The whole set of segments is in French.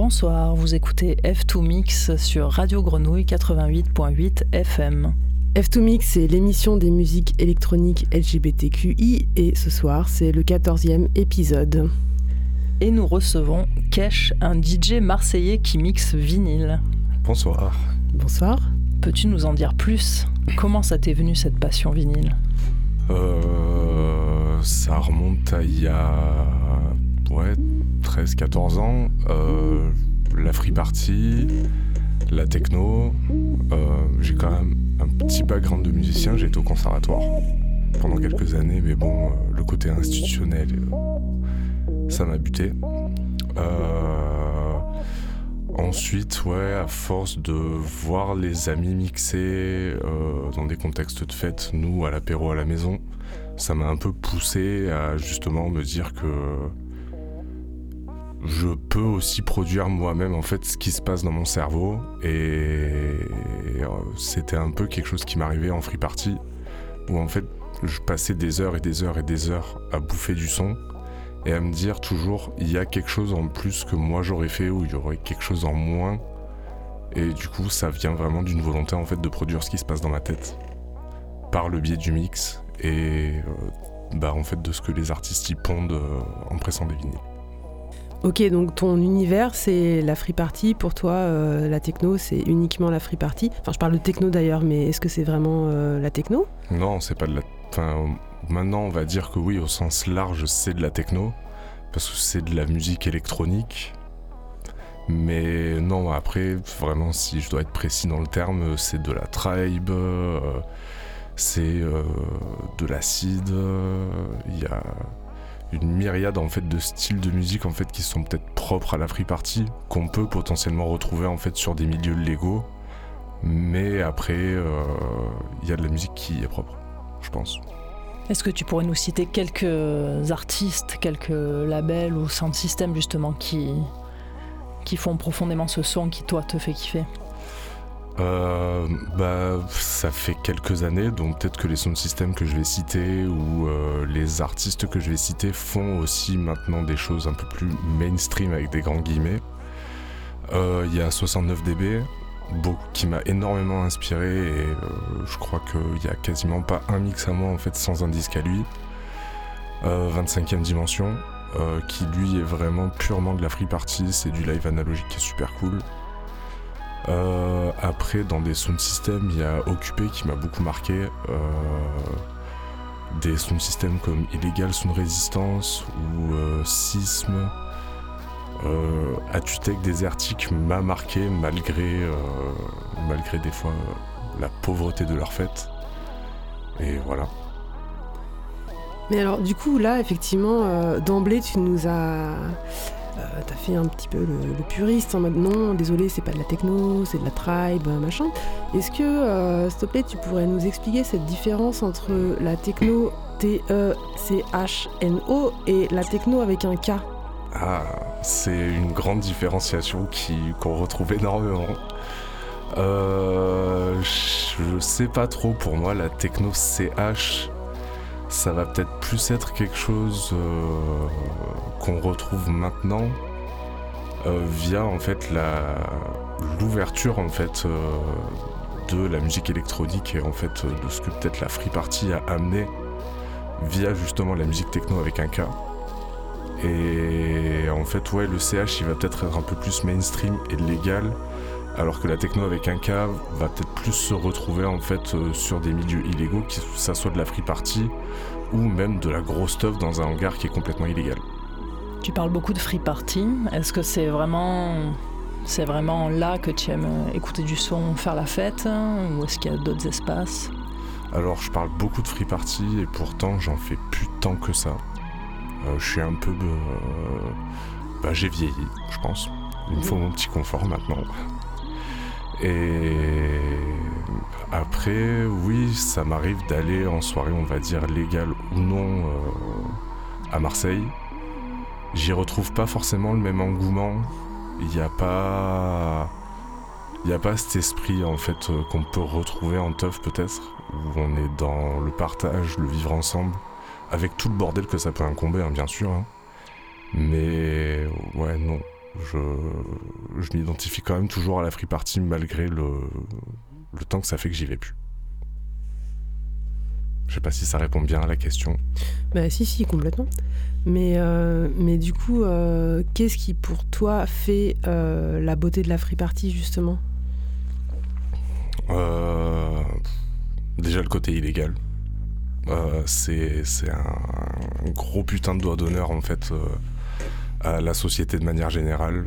Bonsoir, vous écoutez F2 Mix sur Radio Grenouille 88.8 FM. F2 Mix, c'est l'émission des musiques électroniques LGBTQI et ce soir, c'est le 14e épisode. Et nous recevons Kesh, un DJ marseillais qui mixe vinyle. Bonsoir. Bonsoir. Peux-tu nous en dire plus? Comment ça t'est venu cette passion vinyle? Euh, Ça remonte à il y a ouais, 13-14 ans. Euh, la free party, la techno. Euh, j'ai quand même un petit background de musicien, j'ai été au conservatoire pendant quelques années, mais bon, le côté institutionnel, ça m'a buté. Ensuite, ouais, à force de voir les amis mixer euh, dans des contextes de fête, nous à l'apéro à la maison, ça m'a un peu poussé à justement me dire que je peux aussi produire moi-même en fait ce qui se passe dans mon cerveau et euh, c'était un peu quelque chose qui m'arrivait en free party où en fait je passais des heures et des heures et des heures à bouffer du son et à me dire toujours il y a quelque chose en plus que moi j'aurais fait ou il y aurait quelque chose en moins. Et du coup, ça vient vraiment d'une volonté en fait de produire ce qui se passe dans ma tête par le biais du mix et euh, bah en fait de ce que les artistes y pondent euh, en pressant des vinyles. Ok, donc ton univers c'est la free party. Pour toi, euh, la techno c'est uniquement la free party. Enfin, je parle de techno d'ailleurs, mais est-ce que c'est vraiment la techno? Non, c'est pas de la. Enfin, Maintenant, on va dire que oui, au sens large, c'est de la techno, parce que c'est de la musique électronique. Mais non, après, vraiment, si je dois être précis dans le terme, c'est de la tribe, euh, c'est euh, de l'acide. Il y a une myriade en fait de styles de musique en fait qui sont peut-être propres à la free party, qu'on peut potentiellement retrouver en fait sur des milieux légaux. Mais après, euh, il y a de la musique qui est propre, je pense. Est-ce que tu pourrais nous citer quelques artistes, quelques labels ou sound systems justement qui, qui font profondément ce son qui toi te fait kiffer? Euh, bah, ça fait quelques années, donc peut-être que les sound systems que je vais citer ou euh, les artistes que je vais citer font aussi maintenant des choses un peu plus mainstream avec des grands guillemets. Euh, il y a 69 dB, qui m'a énormément inspiré et je crois qu'il n'y a quasiment pas un mix à moi en fait sans un disque à lui. 25e euh, dimension, qui lui est vraiment purement de la free party, c'est du live analogique qui est super cool. Après, dans des sound systems, il y a Occupé qui m'a beaucoup marqué. des sound systems comme Illegal Sound Resistance ou Sisme euh, Atutec désertique m'a marqué malgré, euh, malgré des fois euh, la pauvreté de leur fête. Et voilà. Mais alors du coup là effectivement euh, d'emblée tu nous as t'as fait un petit peu le, puriste en mode non désolé c'est pas de la techno c'est de la tribe machin est-ce que s'il te plaît tu pourrais nous expliquer cette différence entre la techno T E C H N O et la techno avec un K? Ah, c'est une grande différenciation qu'on retrouve énormément. Euh, je sais pas trop pour moi, la techno CH, ça va peut-être plus être quelque chose euh, qu'on retrouve maintenant euh, via en fait l'ouverture en fait de la musique électronique et en fait de ce que peut-être la free party a amené via justement la musique techno avec un cas. Et en fait, ouais, le CH, il va peut-être être un peu plus mainstream et légal, alors que la techno avec un K va peut-être plus se retrouver en fait euh, sur des milieux illégaux, que ça soit de la free party ou même de la grosse stuff dans un hangar qui est complètement illégal. Tu parles beaucoup de free party. Est-ce que c'est vraiment c'est vraiment là que tu aimes écouter du son, faire la fête, ou est-ce qu'il y a d'autres espaces? Alors, je parle beaucoup de free party et pourtant j'en fais plus tant que ça. Euh, je suis un peu. Euh, bah, j'ai vieilli, je pense. Il me faut mon petit confort maintenant. Et après, oui, ça m'arrive d'aller en soirée, on va dire légale ou non, euh, à Marseille. J'y retrouve pas forcément le même engouement. Il n'y a pas. Il a pas cet esprit en fait qu'on peut retrouver en teuf peut-être, où on est dans le partage, le vivre ensemble avec tout le bordel que ça peut incomber, hein, bien sûr. Hein. Mais ouais, non. Je, je m'identifie quand même toujours à la free party malgré le temps que ça fait que j'y vais plus. Je sais pas si ça répond bien à la question. Bah si, si, complètement. Mais, euh, mais du coup, euh, qu'est-ce qui pour toi fait euh, la beauté de la free party justement? Déjà le côté illégal. c'est un, gros putain de doigt d'honneur en fait à la société de manière générale.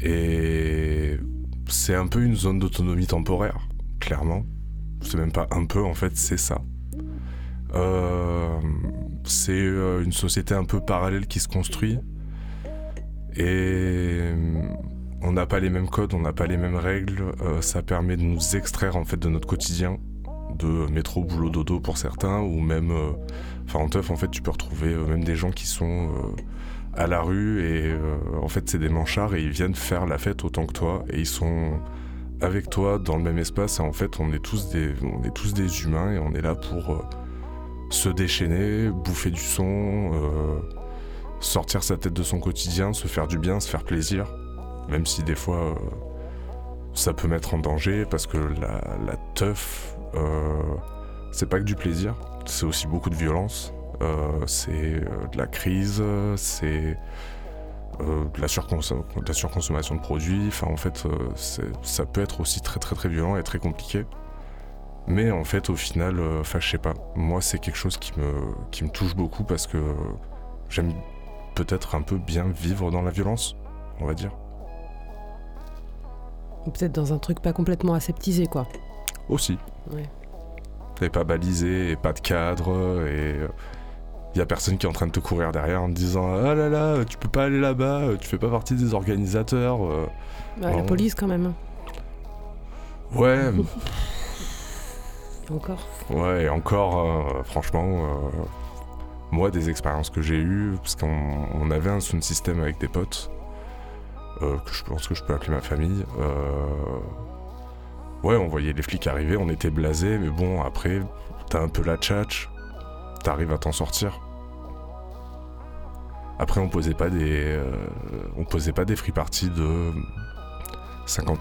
et c'est un peu une zone d'autonomie temporaire, clairement c'est même pas un peu en fait, c'est ça. Euh, c'est euh, une société un peu parallèle qui se construit et euh, on n'a pas les mêmes codes, on n'a pas les mêmes règles. ça permet de nous extraire en fait de notre quotidien, de métro, boulot, dodo pour certains, ou même, enfin en teuf en fait, tu peux retrouver même des gens qui sont à la rue et en fait c'est des manchards et ils viennent faire la fête autant que toi et ils sont avec toi dans le même espace et en fait on est tous des, on est tous des humains et on est là pour euh, se déchaîner, bouffer du son, euh, sortir sa tête de son quotidien, se faire du bien, se faire plaisir, même si des fois euh, ça peut mettre en danger parce que la, la teuf c'est pas que du plaisir, c'est aussi beaucoup de violence, c'est de la crise, c'est euh, de, la la surconsommation de produits. Enfin, en fait, euh, ça peut être aussi très très très violent et très compliqué. Mais en fait, au final, euh, enfin, je sais pas. Moi, c'est quelque chose qui me, qui me touche beaucoup parce que j'aime peut-être un peu bien vivre dans la violence, on va dire. Ou peut-être dans un truc pas complètement aseptisé, quoi. Aussi. Ouais. Et pas balisé, et pas de cadre, et il y a personne qui est en train de te courir derrière en te disant ah là là tu peux pas aller là-bas tu fais pas partie des organisateurs euh. bah, la police quand même ouais et encore ouais et encore euh, franchement euh, moi des expériences que j'ai eues parce qu'on avait un sound system avec des potes que je pense que je peux appeler ma famille ouais on voyait les flics arriver on était blasés mais bon après t'as un peu la tchatch t'arrives à t'en sortir. Après, on posait pas des, euh, on posait pas des free parties de 50,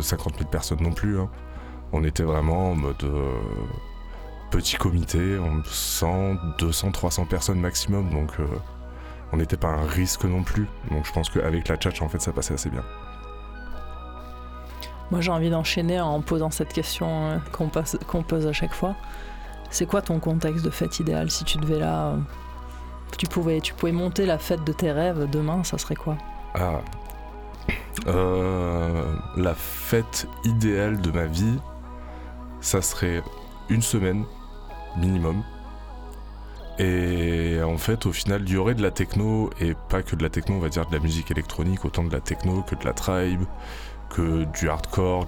50 000 personnes non plus. Hein. On était vraiment en mode euh, petit comité, en 100, 200, 300 personnes maximum. Donc, euh, on n'était pas un risque non plus. Donc, je pense qu'avec la tchatch, en fait, ça passait assez bien. Moi, j'ai envie d'enchaîner en posant cette question qu'on pose à chaque fois. C'est quoi ton contexte de fête idéal si tu devais là. Tu pouvais, tu pouvais monter la fête de tes rêves demain, ça serait quoi? Ah. Euh, la fête idéale de ma vie, ça serait une semaine minimum. Et en fait, au final, il y aurait de la techno, et pas que de la techno, on va dire de la musique électronique, autant de la techno que de la tribe, que du hardcore,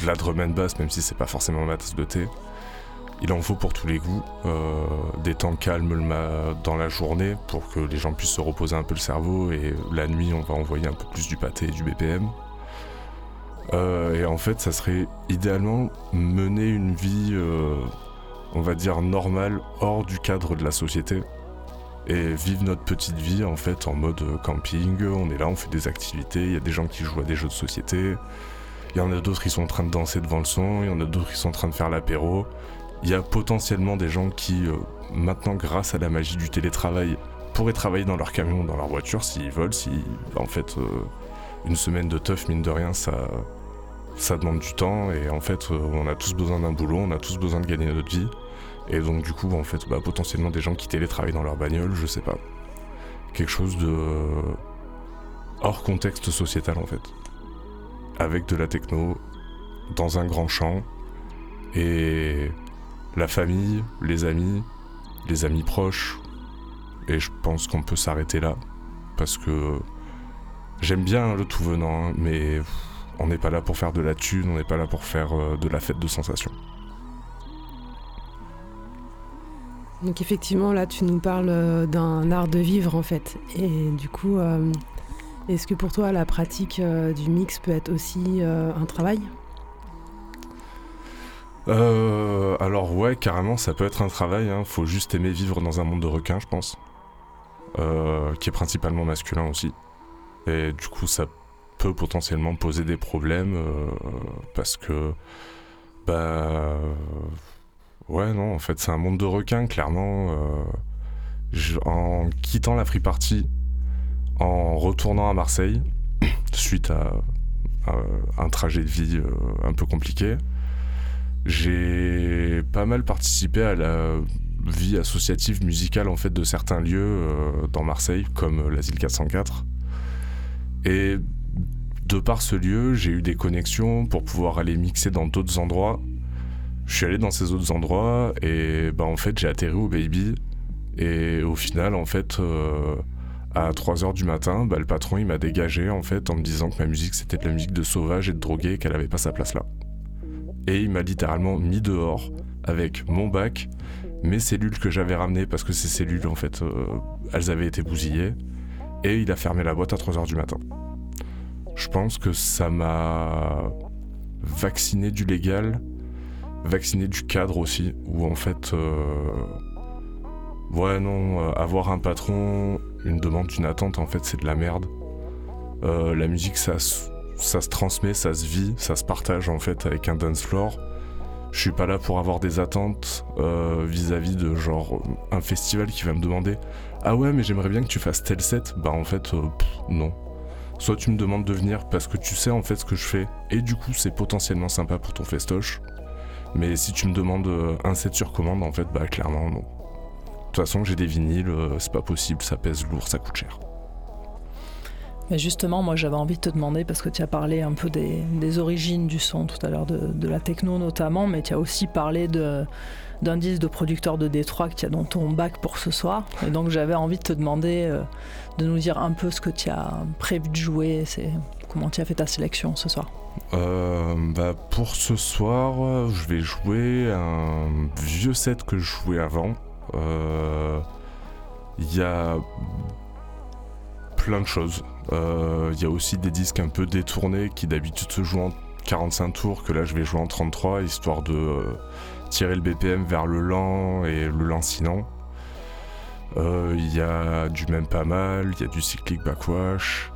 de la drum and bass, même si c'est pas forcément ma tasse de thé. Il en faut pour tous les goûts, euh, des temps calmes dans la journée pour que les gens puissent se reposer un peu le cerveau et la nuit on va envoyer un peu plus du pâté et du BPM. Euh, et en fait ça serait idéalement mener une vie, euh, on va dire normale, hors du cadre de la société et vivre notre petite vie en fait en mode camping, on est là, on fait des activités, il y a des gens qui jouent à des jeux de société, il y en a d'autres qui sont en train de danser devant le son, il y en a d'autres qui sont en train de faire l'apéro, il y a potentiellement des gens qui, euh, maintenant, grâce à la magie du télétravail, pourraient travailler dans leur camion, dans leur voiture s'ils veulent. Si, en fait, euh, une semaine de teuf, mine de rien, ça, demande du temps. Et en fait, euh, on a tous besoin d'un boulot, on a tous besoin de gagner notre vie. Et donc, du coup, en fait, bah, potentiellement des gens qui télétravaillent dans leur bagnole, je sais pas. Quelque chose de. hors contexte sociétal, en fait. Avec de la techno, dans un grand champ. Et la famille, les amis, les amis proches. Et je pense qu'on peut s'arrêter là. Parce que j'aime bien le tout venant, hein, mais on n'est pas là pour faire de la thune, on n'est pas là pour faire euh, de la fête de sensations. Donc effectivement, là, tu nous parles euh, d'un art de vivre, en fait. Et du coup, euh, est-ce que pour toi, la pratique du mix peut être aussi un travail? Euh, alors ouais, carrément, ça peut être un travail. Hein. Faut juste aimer vivre dans un monde de requins, je pense. euh, qui est principalement masculin aussi. Et du coup, ça peut potentiellement poser des problèmes euh, parce que, bah, ouais, non, en fait, c'est un monde de requins, clairement. en quittant la free party, en retournant à Marseille, suite à, un trajet de vie un peu compliqué, j'ai pas mal participé à la vie associative musicale en fait de certains lieux euh, dans Marseille comme l'asile 404 et de par ce lieu j'ai eu des connexions pour pouvoir aller mixer dans d'autres endroits. Je suis allé dans ces autres endroits et bah en fait j'ai atterri au Baby. Et au final en fait euh, à 3h du matin bah, le patron il m'a dégagé en fait en me disant que ma musique c'était de la musique de sauvage et de drogué et qu'elle avait pas sa place là et il m'a littéralement mis dehors avec mon bac, mes cellules que j'avais ramenées parce que ces cellules en fait euh, elles avaient été bousillées et il a fermé la boîte à 3h du matin. Je pense que ça m'a vacciné du légal, vacciné du cadre aussi où en fait euh, ouais non euh, avoir un patron, une demande, une attente en fait c'est de la merde. la musique ça ça se transmet, ça se vit, ça se partage en fait avec un dance floor. Je suis pas là pour avoir des attentes euh, vis-à-vis de genre un festival qui va me demander Ah ouais, mais j'aimerais bien que tu fasses tel set. Bah en fait, euh, non. Soit tu me demandes de venir parce que tu sais en fait ce que je fais et du coup c'est potentiellement sympa pour ton festoche. Mais si tu me demandes euh, un set sur commande, en fait, bah clairement non. De toute façon, j'ai des vinyles, c'est pas possible, ça pèse lourd, ça coûte cher. Mais justement, moi j'avais envie de te demander, parce que tu as parlé un peu des, origines du son tout à l'heure, de, la techno notamment, mais tu as aussi parlé d'un disque de producteur de Détroit que tu as dans ton bac pour ce soir. Et donc j'avais envie de te demander euh, de nous dire un peu ce que tu as prévu de jouer, comment tu as fait ta sélection ce soir. Euh, bah pour ce soir, je vais jouer un vieux set que je jouais avant. Euh, il y a plein de choses. Il euh, y a aussi des disques un peu détournés qui d'habitude se jouent en 45 tours, que là je vais jouer en 33, histoire de euh, tirer le BPM vers le lent et le lancinant. Il euh, y a du même pas mal, il y a du cyclic backwash.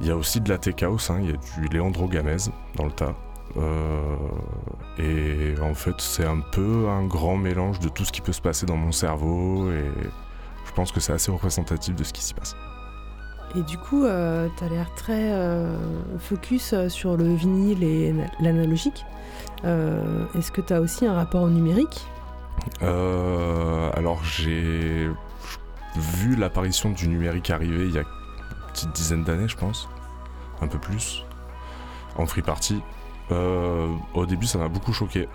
Il y a aussi de la tech house, il hein, y a du Leandro Gamez dans le tas. et en fait, c'est un peu un grand mélange de tout ce qui peut se passer dans mon cerveau, et je pense que c'est assez représentatif de ce qui s'y passe. Et du coup, euh, tu as l'air très euh, focus euh, sur le vinyle et l'analogique. Est-ce que tu as aussi un rapport au numérique? Alors, j'ai vu l'apparition du numérique arriver il y a une petite dizaine d'années, je pense. Un peu plus. En free party. au début, ça m'a beaucoup choqué.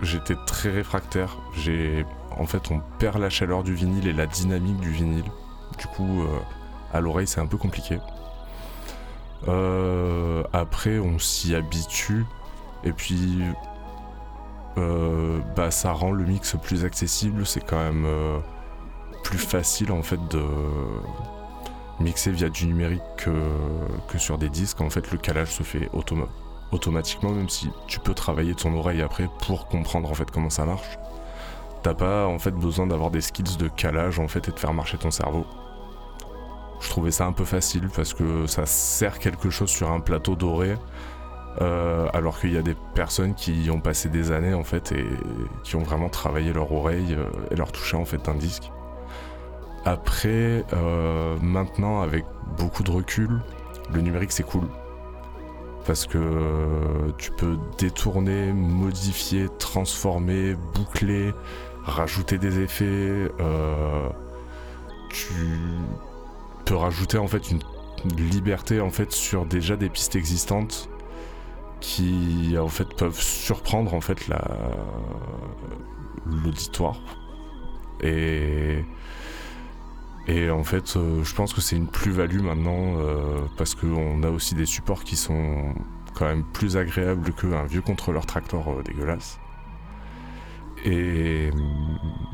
J'étais très réfractaire. J'ai, en fait, on perd la chaleur du vinyle et la dynamique du vinyle. Du coup, à l'oreille, c'est un peu compliqué. Euh, après, on s'y habitue. Et puis, euh, bah, ça rend le mix plus accessible. C'est quand même euh, plus facile en fait de mixer via du numérique que, sur des disques. En fait, le calage se fait automatiquement, même si tu peux travailler ton oreille après pour comprendre en fait comment ça marche. T'as pas en fait besoin d'avoir des skills de calage en fait et de faire marcher ton cerveau. Je trouvais ça un peu facile parce que ça sert quelque chose sur un plateau doré. Euh, alors qu'il y a des personnes qui ont passé des années en fait et qui ont vraiment travaillé leur oreille euh, et leur toucher en fait un disque. Après, euh, maintenant avec beaucoup de recul, le numérique c'est cool parce que tu peux détourner, modifier, transformer, boucler, rajouter des effets. tu peut rajouter en fait une, liberté en fait sur déjà des pistes existantes qui en fait peuvent surprendre en fait la l'auditoire. Et et en fait euh, je pense que c'est une plus-value maintenant euh, parce qu'on a aussi des supports qui sont quand même plus agréables qu'un vieux contrôleur tractor euh, dégueulasse. Et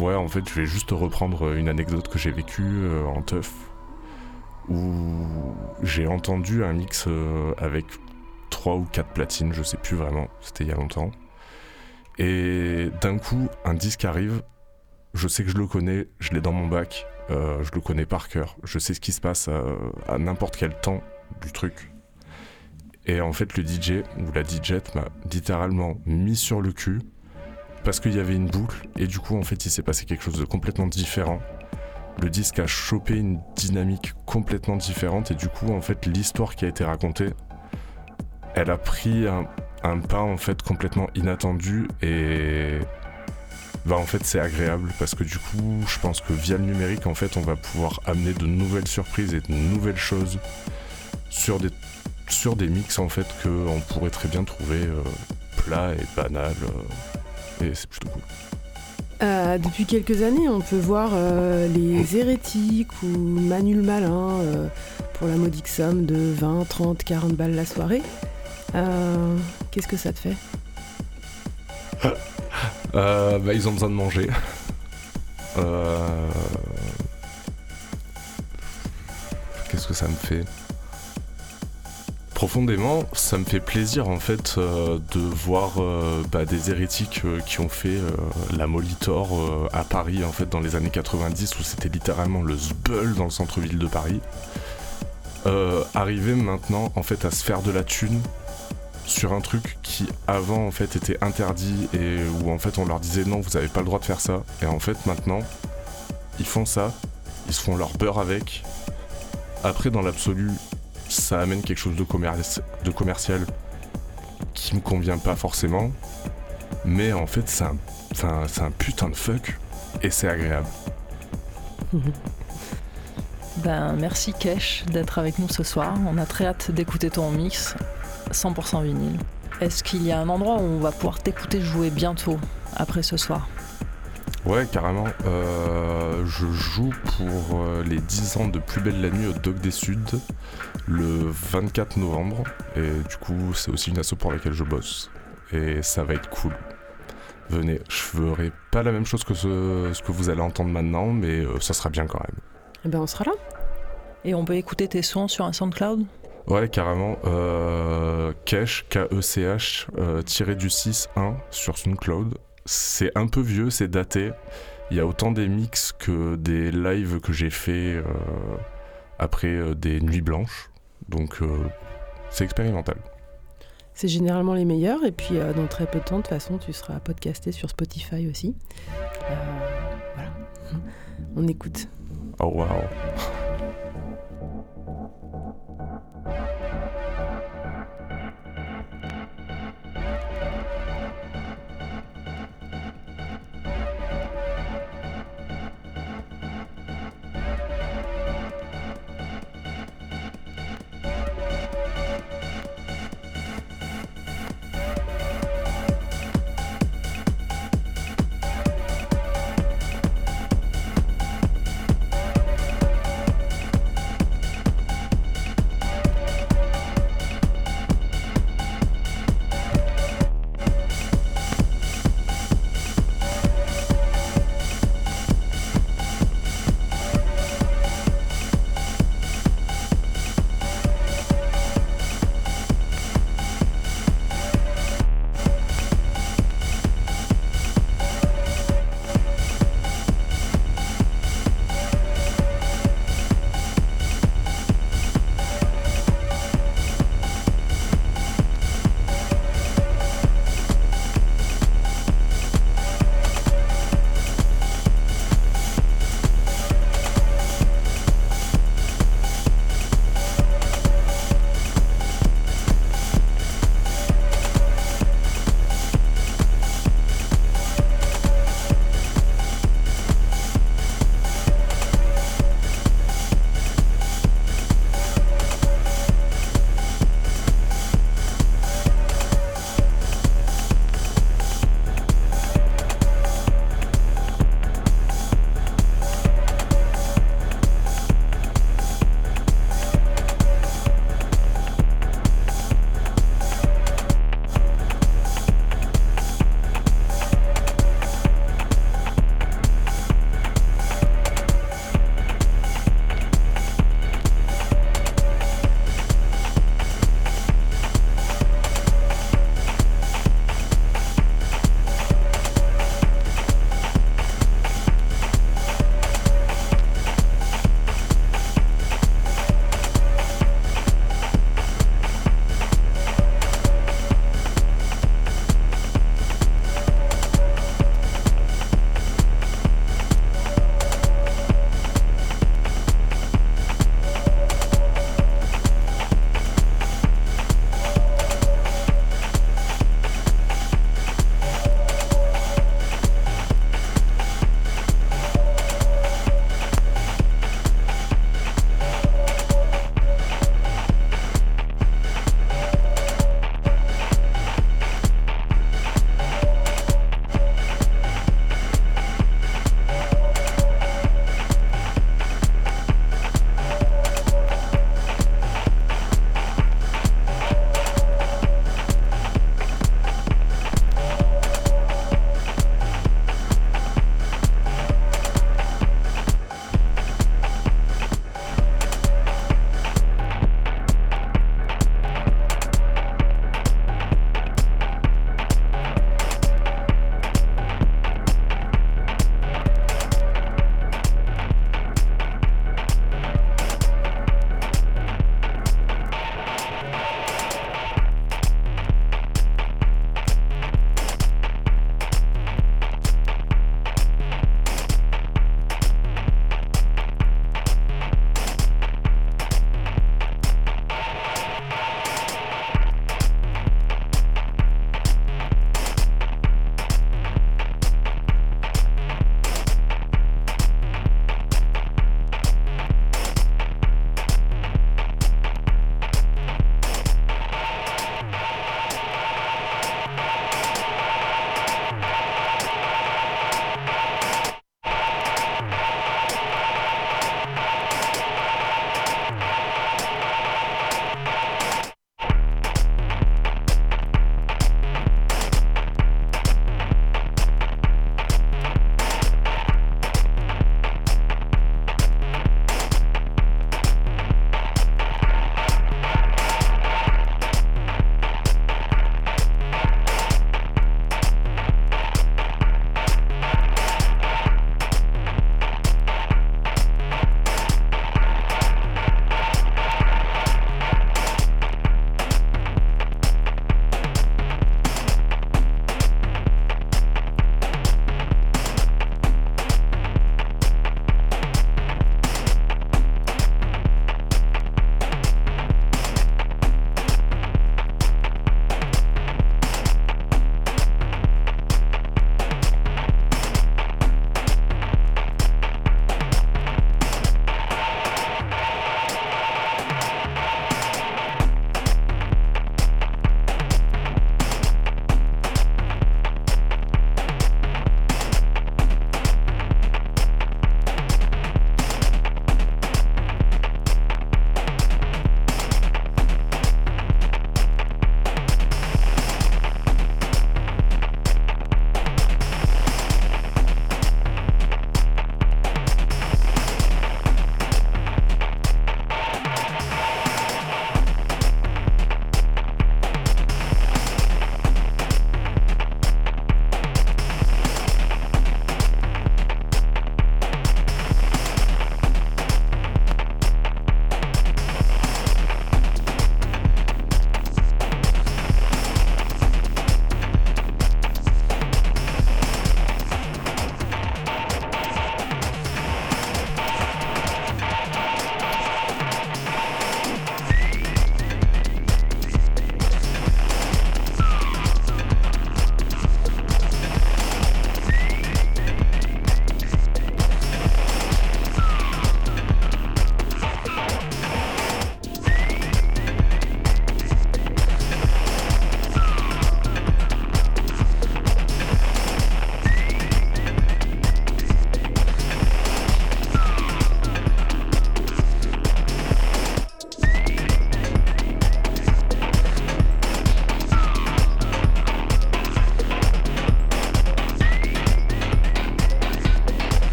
ouais en fait je vais juste reprendre une anecdote que j'ai vécue en teuf où j'ai entendu un mix euh, avec 3 ou 4 platines, je sais plus vraiment, c'était il y a longtemps. Et d'un coup, un disque arrive je sais que je le connais, je l'ai dans mon bac, euh, je le connais par cœur, je sais ce qui se passe à, à n'importe quel temps du truc. Et en fait, le DJ ou la DJ m'a littéralement mis sur le cul parce qu'il y avait une boucle et du coup, en fait, il s'est passé quelque chose de complètement différent. Le disque a chopé une dynamique complètement différente et du coup, en fait, l'histoire qui a été racontée, elle a pris un, pas en fait complètement inattendu et bah en fait c'est agréable parce que du coup je pense que via le numérique en fait on va pouvoir amener de nouvelles surprises et de nouvelles choses sur des sur mix en fait que on pourrait très bien trouver euh, plats et banal euh, et c'est plutôt cool. Euh, depuis quelques années, on peut voir euh, les hérétiques ou Manuel Malin euh, pour la modique somme de 20, 30, 40 balles la soirée. Qu'est-ce que ça te fait? Bah, ils ont besoin de manger. Qu'est-ce que ça me fait? Profondément, ça me fait plaisir en fait euh, de voir euh, bah, des hérétiques euh, qui ont fait la Molitor à Paris en fait dans les années 90 où c'était littéralement le zbeul dans le centre-ville de Paris. Arriver maintenant en fait à se faire de la thune sur un truc qui avant en fait était interdit et où en fait on leur disait non vous avez pas le droit de faire ça et en fait maintenant ils font ça ils se font leur beurre avec après dans l'absolu ça amène quelque chose de, commerci- de commercial qui me convient pas forcément mais en fait c'est un putain de fuck et c'est agréable Ben, merci Kesh d'être avec nous ce soir. On a très hâte d'écouter ton mix 100% vinyle. Est-ce qu'il y a un endroit où on va pouvoir t'écouter jouer bientôt après ce soir? Ouais, carrément. Euh, je joue pour euh, les 10 ans de Plus belle la nuit au Doc des Suds le 24 novembre. Et du coup, c'est aussi une asso pour laquelle je bosse. Et ça va être cool. Venez, je ferai pas la même chose que ce, ce que vous allez entendre maintenant, mais euh, ça sera bien quand même. Eh ben, on sera là. Et on peut écouter tes sons sur un SoundCloud? Ouais, carrément. Euh, Kesh, K-E-C-H, euh, tiré du 6-1 sur SoundCloud. C'est un peu vieux, c'est daté. Il y a autant des mix que des lives que j'ai fait euh, après euh, des nuits blanches. Donc euh, c'est expérimental. C'est généralement les meilleurs. Et puis, euh, dans très peu de temps, de toute façon, tu seras podcasté sur Spotify aussi. Euh, voilà. On écoute. Oh waouh.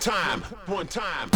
Time, one time.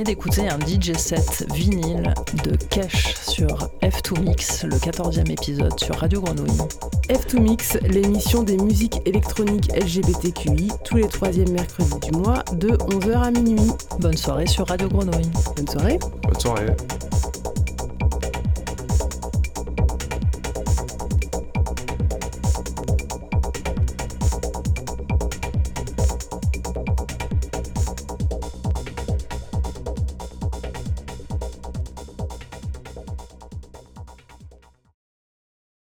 Venez d'écouter un DJ set vinyle de Kesh sur F2 Mix, le 14e épisode sur Radio Grenouille. F2 Mix, l'émission des musiques électroniques LGBTQI, tous les troisièmes mercredis du mois, de 11h à minuit. Bonne soirée sur Radio Grenouille. Bonne soirée. Bonne soirée.